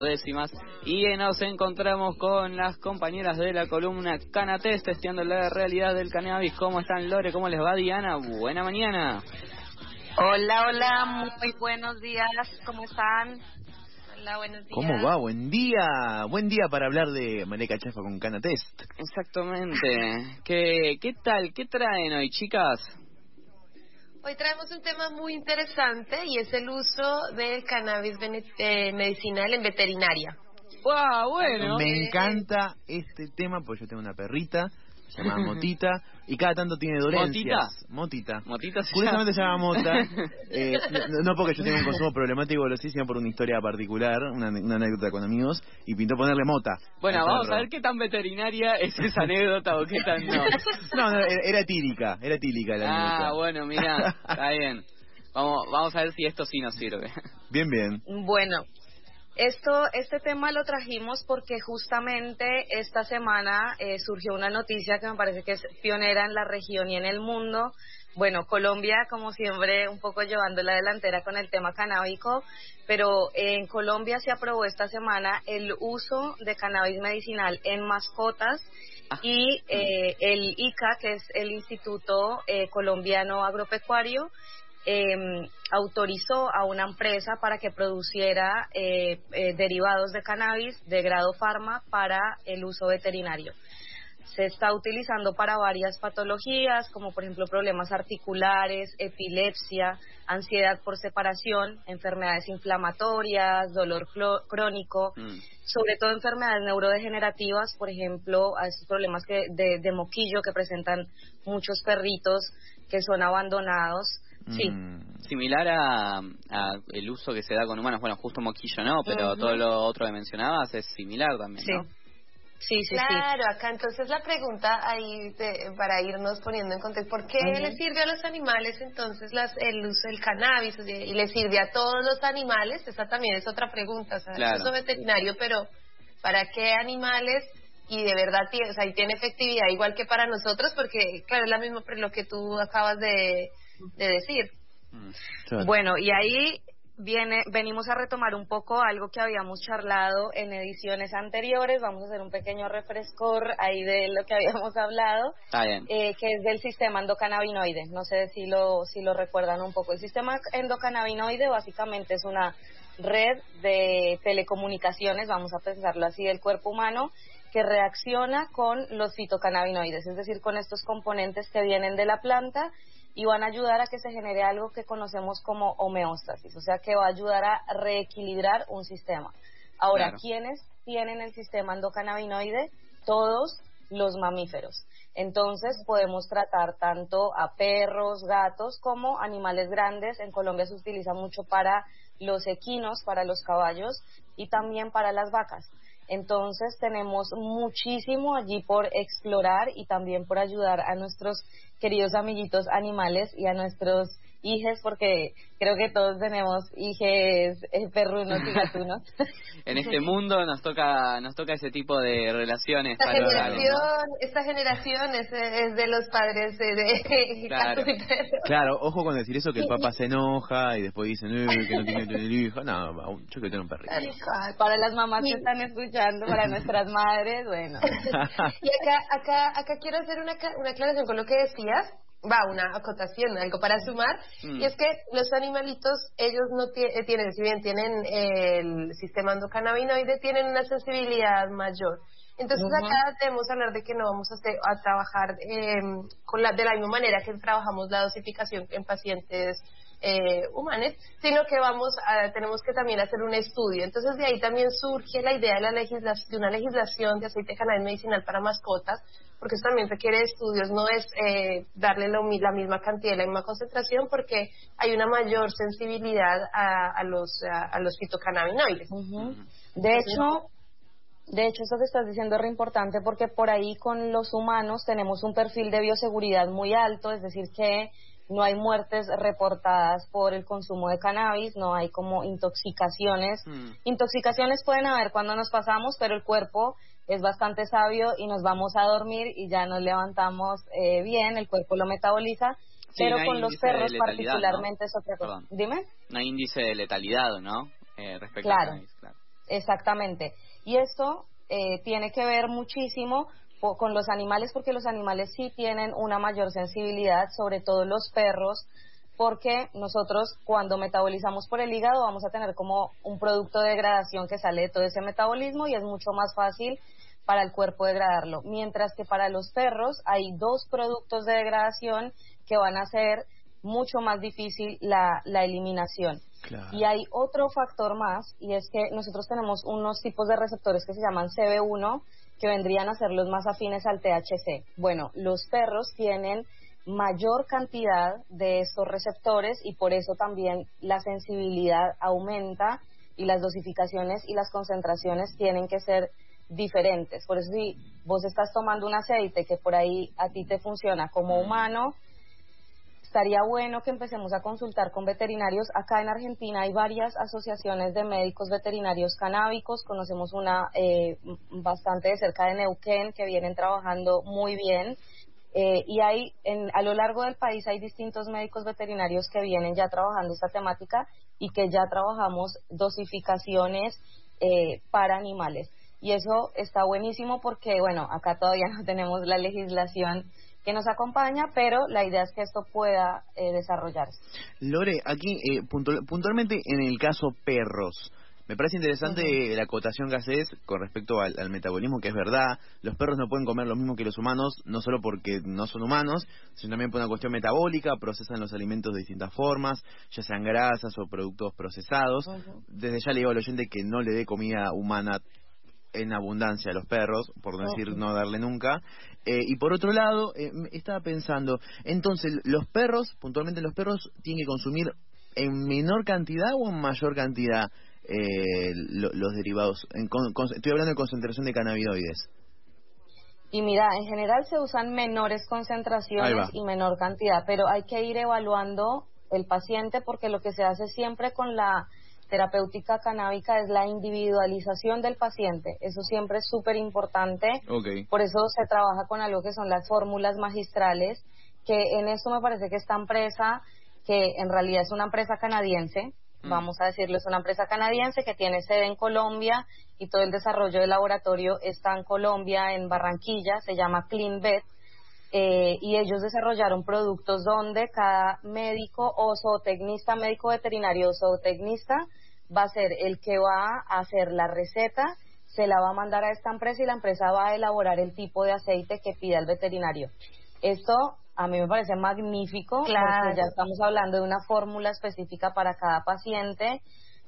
décimas y nos encontramos con las compañeras de la columna Canates testeando la realidad del cannabis. ¿Cómo están Lore? ¿Cómo les va Diana? Buena mañana. Hola, hola, muy buenos días. ¿Cómo están? Hola, buenos días. ¿Cómo va? Buen día. Buen día para hablar de Maneca Chafa con Canatest. Exactamente. ¿Qué, ¿Qué tal? ¿Qué traen hoy, chicas? Hoy traemos un tema muy interesante y es el uso del cannabis eh, medicinal en veterinaria. ¡Wow! Bueno. Me encanta este tema porque yo tengo una perrita se llama Motita y cada tanto tiene dolencias. ¿Motita? Motita. Curiosamente se llama Mota. Eh, no, porque yo tenga un consumo problemático lo sí, sino por una historia particular, una, anécdota con amigos y pintó ponerle Mota. Bueno, vamos a ver qué tan veterinaria es esa anécdota o qué tan no. no, era etílica, era etílica la ah, anécdota. Ah, bueno, mira, está bien. Vamos, vamos a ver si esto sí nos sirve. Bien, bien. Bueno, esto, este tema lo trajimos porque justamente esta semana eh, surgió una noticia que me parece que es pionera en la región y en el mundo. Bueno, Colombia, como siempre, un poco llevando la delantera con el tema canábico, pero en Colombia se aprobó esta semana el uso de cannabis medicinal en mascotas ah. y eh, el ICA, que es el Instituto eh, Colombiano Agropecuario, eh, autorizó a una empresa para que produciera eh, eh, derivados de cannabis de grado farma para el uso veterinario. Se está utilizando para varias patologías, como por ejemplo problemas articulares, epilepsia, ansiedad por separación, enfermedades inflamatorias, dolor crónico, mm. sobre todo enfermedades neurodegenerativas, por ejemplo, a esos problemas que, de, de moquillo que presentan muchos perritos que son abandonados Sí. Mm, similar a, el uso que se da con humanos, bueno, justo moquillo no, pero todo lo otro que mencionabas es similar también, sí. ¿no? Sí, sí, claro, acá entonces la pregunta ahí para irnos poniendo en contexto, ¿por qué le sirve a los animales entonces las, el uso del cannabis y le sirve a todos los animales? Esa también es otra pregunta, o sea, el uso veterinario, pero ¿para qué animales? Y de verdad tiene, o sea, y tiene efectividad igual que para nosotros, porque claro, es la misma lo que tú acabas de, de decir. Mm. Bueno, y ahí viene, venimos a retomar un poco algo que habíamos charlado en ediciones anteriores. Vamos a hacer un pequeño refrescor ahí de lo que habíamos hablado, eh, que es del sistema endocannabinoide. No sé si lo, si lo recuerdan un poco. El sistema endocannabinoide básicamente es una red de telecomunicaciones, vamos a pensarlo así, del cuerpo humano que reacciona con los fitocannabinoides, es decir, con estos componentes que vienen de la planta y van a ayudar a que se genere algo que conocemos como homeostasis, o sea que va a ayudar a reequilibrar un sistema. Ahora, ¿quiénes tienen el sistema endocannabinoide? Todos los mamíferos. Entonces podemos tratar tanto a perros, gatos como animales grandes. En Colombia se utiliza mucho para los equinos, para los caballos y también para las vacas. Entonces tenemos muchísimo allí por explorar y también por ayudar a nuestros queridos amiguitos animales y a nuestros hijes, porque creo que todos tenemos hijes eh, perrunos y gatunos. en este mundo nos toca nos toca ese tipo de relaciones. Esta generación, esta generación es, de los padres de, claro. claro, ojo con decir eso que el papá se enoja y después dicen que no tiene que tener hijo. No, yo quiero tener un perrito. Para las mamás que están escuchando, para nuestras madres, bueno. y acá, acá, acá quiero hacer una, una aclaración con lo que decías va una acotación, algo para sumar, y es que los animalitos, ellos no eh, tienen, si bien tienen el sistema endocannabinoide, tienen una sensibilidad mayor. Entonces acá debemos hablar de que no vamos a, a trabajar eh, con la, de la misma manera que trabajamos la dosificación en pacientes eh, humanos, sino que vamos a, tenemos que también hacer un estudio. Entonces de ahí también surge la idea de, la de una legislación de aceite cannabis medicinal para mascotas, porque eso también requiere estudios, no es eh, darle la misma cantidad, la misma concentración, porque hay una mayor sensibilidad a, los, a, los fitocannabinoides. De hecho, de hecho, eso que estás diciendo es re importante porque por ahí con los humanos tenemos un perfil de bioseguridad muy alto, es decir, que no hay muertes reportadas por el consumo de cannabis, no hay como intoxicaciones. Mm. Intoxicaciones pueden haber cuando nos pasamos, pero el cuerpo es bastante sabio y nos vamos a dormir y ya nos levantamos eh, bien, el cuerpo lo metaboliza. pero con los perros particularmente es otra cosa. Dime. No hay índice de letalidad, ¿no? Eh, respecto claro. a cannabis, claro. Exactamente. Y esto eh, tiene que ver muchísimo con los animales porque los animales sí tienen una mayor sensibilidad, sobre todo los perros, porque nosotros cuando metabolizamos por el hígado vamos a tener como un producto de degradación que sale de todo ese metabolismo y es mucho más fácil para el cuerpo degradarlo. Mientras que para los perros hay dos productos de degradación que van a hacer mucho más difícil la, eliminación. Y hay otro factor más, y es que nosotros tenemos unos tipos de receptores que se llaman CB1, que vendrían a ser los más afines al THC. Bueno, los perros tienen mayor cantidad de estos receptores y por eso también la sensibilidad aumenta y las dosificaciones y las concentraciones tienen que ser diferentes. Por eso si vos estás tomando un aceite que por ahí a ti te funciona como humano, estaría bueno que empecemos a consultar con veterinarios. Acá en Argentina hay varias asociaciones de médicos veterinarios canábicos. Conocemos una eh, bastante de cerca de Neuquén que vienen trabajando muy bien. Eh, y hay, en, a lo largo del país hay distintos médicos veterinarios que vienen ya trabajando esta temática y que ya trabajamos dosificaciones eh, para animales. Y eso está buenísimo porque, bueno, acá todavía no tenemos la legislación que nos acompaña, pero la idea es que esto pueda eh, desarrollarse. Lore, aquí eh, puntualmente en el caso perros, me parece interesante la acotación que haces con respecto al, metabolismo, que es verdad, los perros no pueden comer lo mismo que los humanos, no solo porque no son humanos, sino también por una cuestión metabólica, procesan los alimentos de distintas formas, ya sean grasas o productos procesados. Desde ya le digo al oyente que no le dé comida humana en abundancia a los perros, por decir no darle nunca. Eh, y por otro lado, eh, estaba pensando, entonces, ¿los perros, puntualmente los perros, tienen que consumir en menor cantidad o en mayor cantidad eh, los derivados? estoy hablando de concentración de cannabinoides. Y mira, en general se usan menores concentraciones y menor cantidad, pero hay que ir evaluando el paciente porque lo que se hace siempre con la terapéutica canábica es la individualización del paciente. Eso siempre es súper importante. Por eso se trabaja con algo que son las fórmulas magistrales, que en esto me parece que esta empresa, que en realidad es una empresa canadiense, mm. vamos a decirlo, es una empresa canadiense que tiene sede en Colombia y todo el desarrollo del laboratorio está en Colombia, en Barranquilla, se llama CleanVet. Eh, y ellos desarrollaron productos donde cada médico o zootecnista, médico veterinario o zootecnista va a ser el que va a hacer la receta, se la va a mandar a esta empresa y la empresa va a elaborar el tipo de aceite que pida el veterinario. Esto a mí me parece magnífico porque ya estamos hablando de una fórmula específica para cada paciente,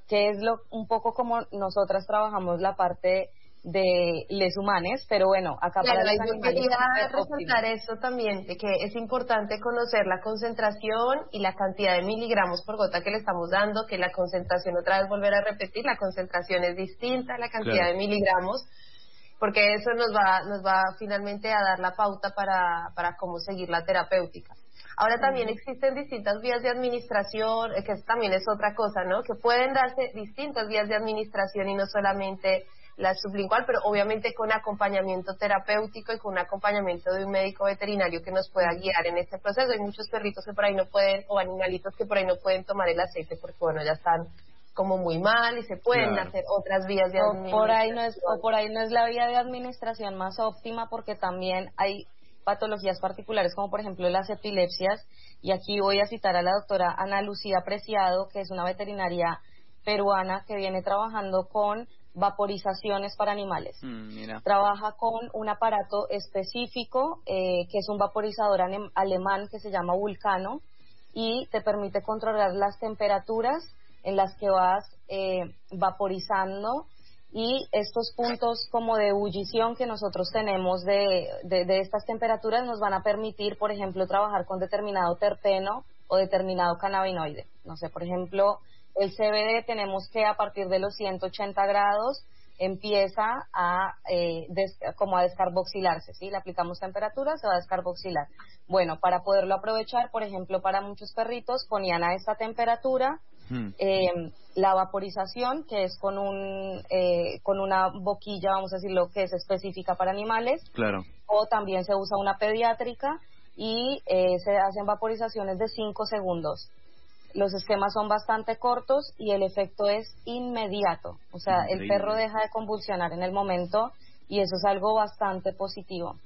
que es lo un poco como nosotras trabajamos la parte de les humanes, pero bueno, acá para los quería resaltar eso también, de que es importante conocer la concentración y la cantidad de miligramos por gota que le estamos dando, que la concentración, otra vez volver a repetir, la concentración es distinta a la cantidad de miligramos, porque eso nos va, nos va finalmente a dar la pauta para, para cómo seguir la terapéutica. Ahora también existen distintas vías de administración, eh, que también es otra cosa, ¿no? Que pueden darse distintas vías de administración y no solamente la sublingual, pero obviamente con acompañamiento terapéutico y con un acompañamiento de un médico veterinario que nos pueda guiar en este proceso. Hay muchos perritos que por ahí no pueden, o animalitos que por ahí no pueden tomar el aceite porque, bueno, ya están como muy mal y se pueden hacer otras vías de administración. por ahí no es, o por ahí no es la vía de administración más óptima porque también hay patologías particulares como por ejemplo las epilepsias y aquí voy a citar a la doctora Ana Lucía Preciado que es una veterinaria peruana que viene trabajando con vaporizaciones para animales. Mm, Trabaja con un aparato específico eh, que es un vaporizador alemán que se llama Vulcano y te permite controlar las temperaturas en las que vas eh, vaporizando y estos puntos como de ebullición que nosotros tenemos de, de, estas temperaturas nos van a permitir, por ejemplo, trabajar con determinado terpeno o determinado cannabinoide. No sé, por ejemplo, el CBD tenemos que a partir de los 180 grados empieza a eh, como a descarboxilarse, ¿sí? Le aplicamos temperatura, se va a descarboxilar. Bueno, para poderlo aprovechar, por ejemplo, para muchos perritos ponían a esta temperatura hmm. em, la vaporización, que es con un eh, con una boquilla, vamos a decirlo, que es específica para animales. Claro. O también se usa una pediátrica y eh, se hacen vaporizaciones de 5 segundos los esquemas son bastante cortos y el efecto es inmediato. O sea, el perro deja de convulsionar en el momento y eso es algo bastante positivo.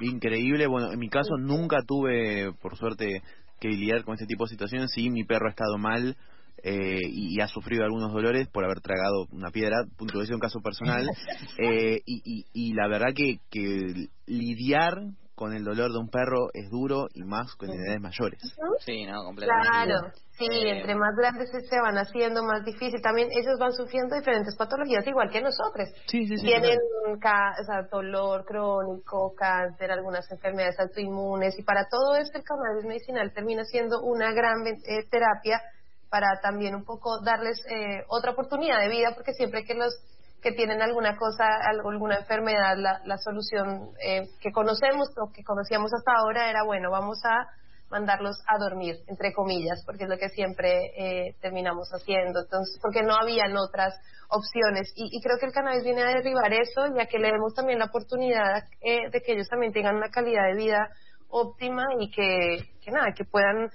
Increíble. Bueno, en mi caso nunca tuve, por suerte, que lidiar con este tipo de situaciones. Sí, mi perro ha estado mal. Eh, y, ha sufrido algunos dolores por haber tragado una piedra, punto de un caso personal, eh, y, y, la verdad que, que lidiar con el dolor de un perro es duro y más con edades mayores. Sí, no, completamente. Claro, sí, eh, entre más grandes se van haciendo más difícil. También ellos van sufriendo diferentes patologías igual que nosotros. Sí, sí, sí. Tienen dolor crónico, cáncer, algunas enfermedades autoinmunes y para todo esto el cannabis medicinal termina siendo una gran eh, terapia para también un poco darles eh, otra oportunidad de vida porque siempre que los que tienen alguna cosa, alguna enfermedad, la, la solución eh, que conocemos o que conocíamos hasta ahora era, bueno, vamos a mandarlos a dormir, entre comillas, porque es lo que siempre eh, terminamos haciendo, entonces, porque no habían otras opciones. Y, creo que el cannabis viene a derribar eso, ya que le demos también la oportunidad eh, de que ellos también tengan una calidad de vida óptima y que, que nada, que puedan,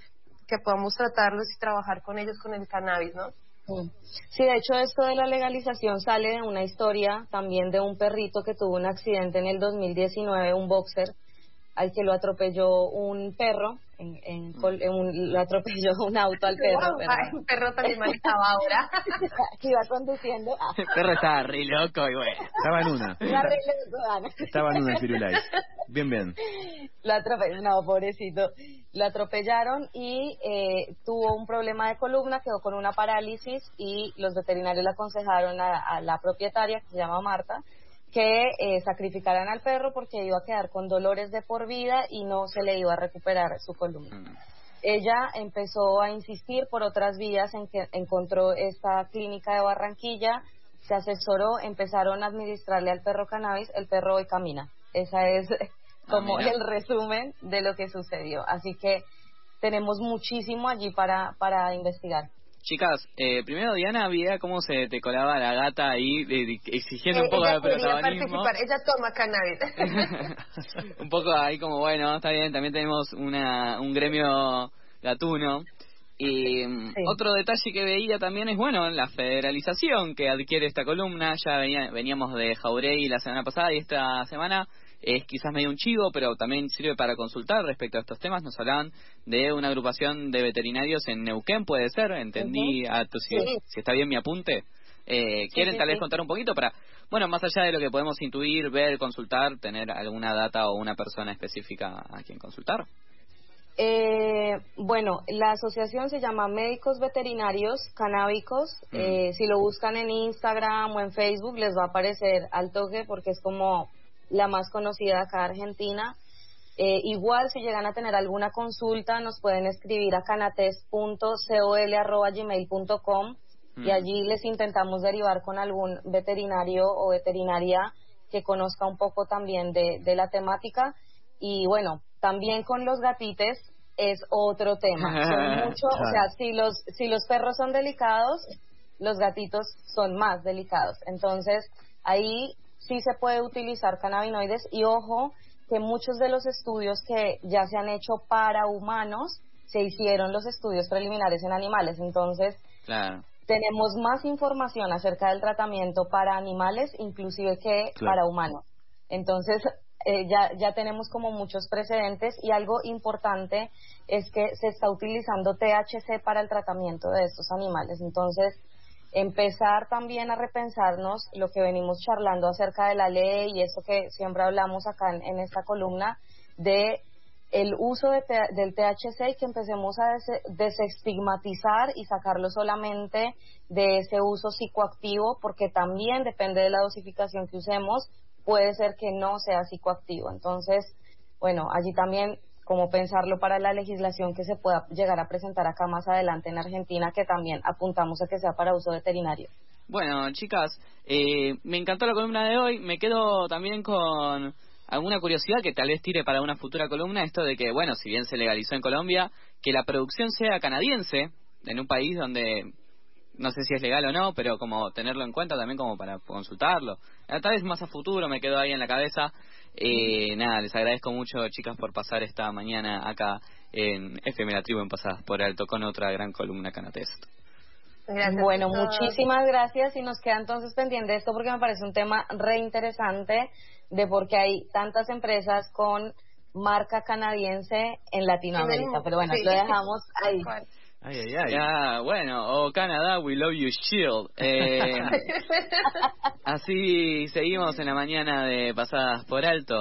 que podamos tratarlos y trabajar con ellos con el cannabis, ¿no? Sí, de hecho esto de la legalización sale de una historia también de un perrito que tuvo un accidente en el 2019, un boxer, al que lo atropelló un perro, en, en, un, lo atropelló un auto al perro. un perro también manejaba ahora. que iba conduciendo. El perro estaba re loco y bueno. Estaba en una. Estaba en una Firulais. Bien, bien. Lo atropelló, no, pobrecito. Lo atropellaron y eh, tuvo un problema de columna, quedó con una parálisis y los veterinarios le aconsejaron a, a la propietaria, que se llama Marta, que eh, sacrificaran al perro porque iba a quedar con dolores de por vida y no se le iba a recuperar su columna. Mm. Ella empezó a insistir por otras vías en que encontró esta clínica de Barranquilla, se asesoró, empezaron a administrarle al perro cannabis, el perro hoy camina. Esa es como ah, el resumen de lo que sucedió. Así que tenemos muchísimo allí para, para investigar. Chicas, eh, primero Diana veía cómo se te colaba la gata ahí exigiendo un eh, poco de protagonismo. Ella toma cannabis. un poco ahí como, bueno, está bien, también tenemos una, un gremio gatuno. Y mm, otro detalle que veía también es, bueno, la federalización que adquiere esta columna. Ya veníamos de Jauregui la semana pasada y esta semana es quizás medio un chivo, pero también sirve para consultar respecto a estos temas. Nos hablaban de una agrupación de veterinarios en Neuquén, puede ser, entendí, a tu, si, está bien mi apunte. Eh, ¿Quieren tal vez contar un poquito para, bueno, más allá de lo que podemos intuir, ver, consultar, tener alguna data o una persona específica a quien consultar? Eh, bueno, la asociación se llama Médicos Veterinarios Canábicos. Mm. Eh, si lo buscan en Instagram o en Facebook les va a aparecer al toque porque es como la más conocida acá en Argentina. Eh, igual, si llegan a tener alguna consulta, nos pueden escribir a canates.col.gmail.com y mm. allí les intentamos derivar con algún veterinario o veterinaria que conozca un poco también de, de la temática. Y bueno, también con los gatites es otro tema. mucho, o sea, si los, si los perros son delicados, los gatitos son más delicados. Entonces, ahí sí se puede utilizar cannabinoides y ojo que muchos de los estudios que ya se han hecho para humanos se hicieron los estudios preliminares en animales. Entonces, tenemos más información acerca del tratamiento para animales, inclusive que para humanos. Entonces, eh, ya, ya tenemos como muchos precedentes y algo importante es que se está utilizando THC para el tratamiento de estos animales. Entonces, empezar también a repensarnos lo que venimos charlando acerca de la ley y eso que siempre hablamos acá en, esta columna de el uso del THC y que empecemos a desestigmatizar y sacarlo solamente de ese uso psicoactivo porque también depende de la dosificación que usemos puede ser que no sea psicoactivo. Entonces bueno allí también como pensarlo para la legislación que se pueda llegar a presentar acá más adelante en Argentina, que también apuntamos a que sea para uso veterinario. Bueno, chicas, eh, me encantó la columna de hoy. Me quedo también con alguna curiosidad que tal vez tire para una futura columna, esto de que, bueno, si bien se legalizó en Colombia, que la producción sea canadiense, en un país donde no sé si es legal o no, pero como tenerlo en cuenta también como para consultarlo. Tal vez más a futuro me quedó ahí en la cabeza. Eh, nada, les agradezco mucho, chicas, por pasar esta mañana acá en FM La Tribu en Pasadas por Alto con otra gran columna Canatest. bueno, muchísimas gracias y nos queda entonces pendiente esto porque me parece un tema re interesante de por qué hay tantas empresas con marca canadiense en Latinoamérica. Pero bueno, lo dejamos ahí. Ay, ay, ay. Ya, bueno, o oh, Canadá, we love you, shield. Eh, así seguimos en la mañana de Pasadas por Alto.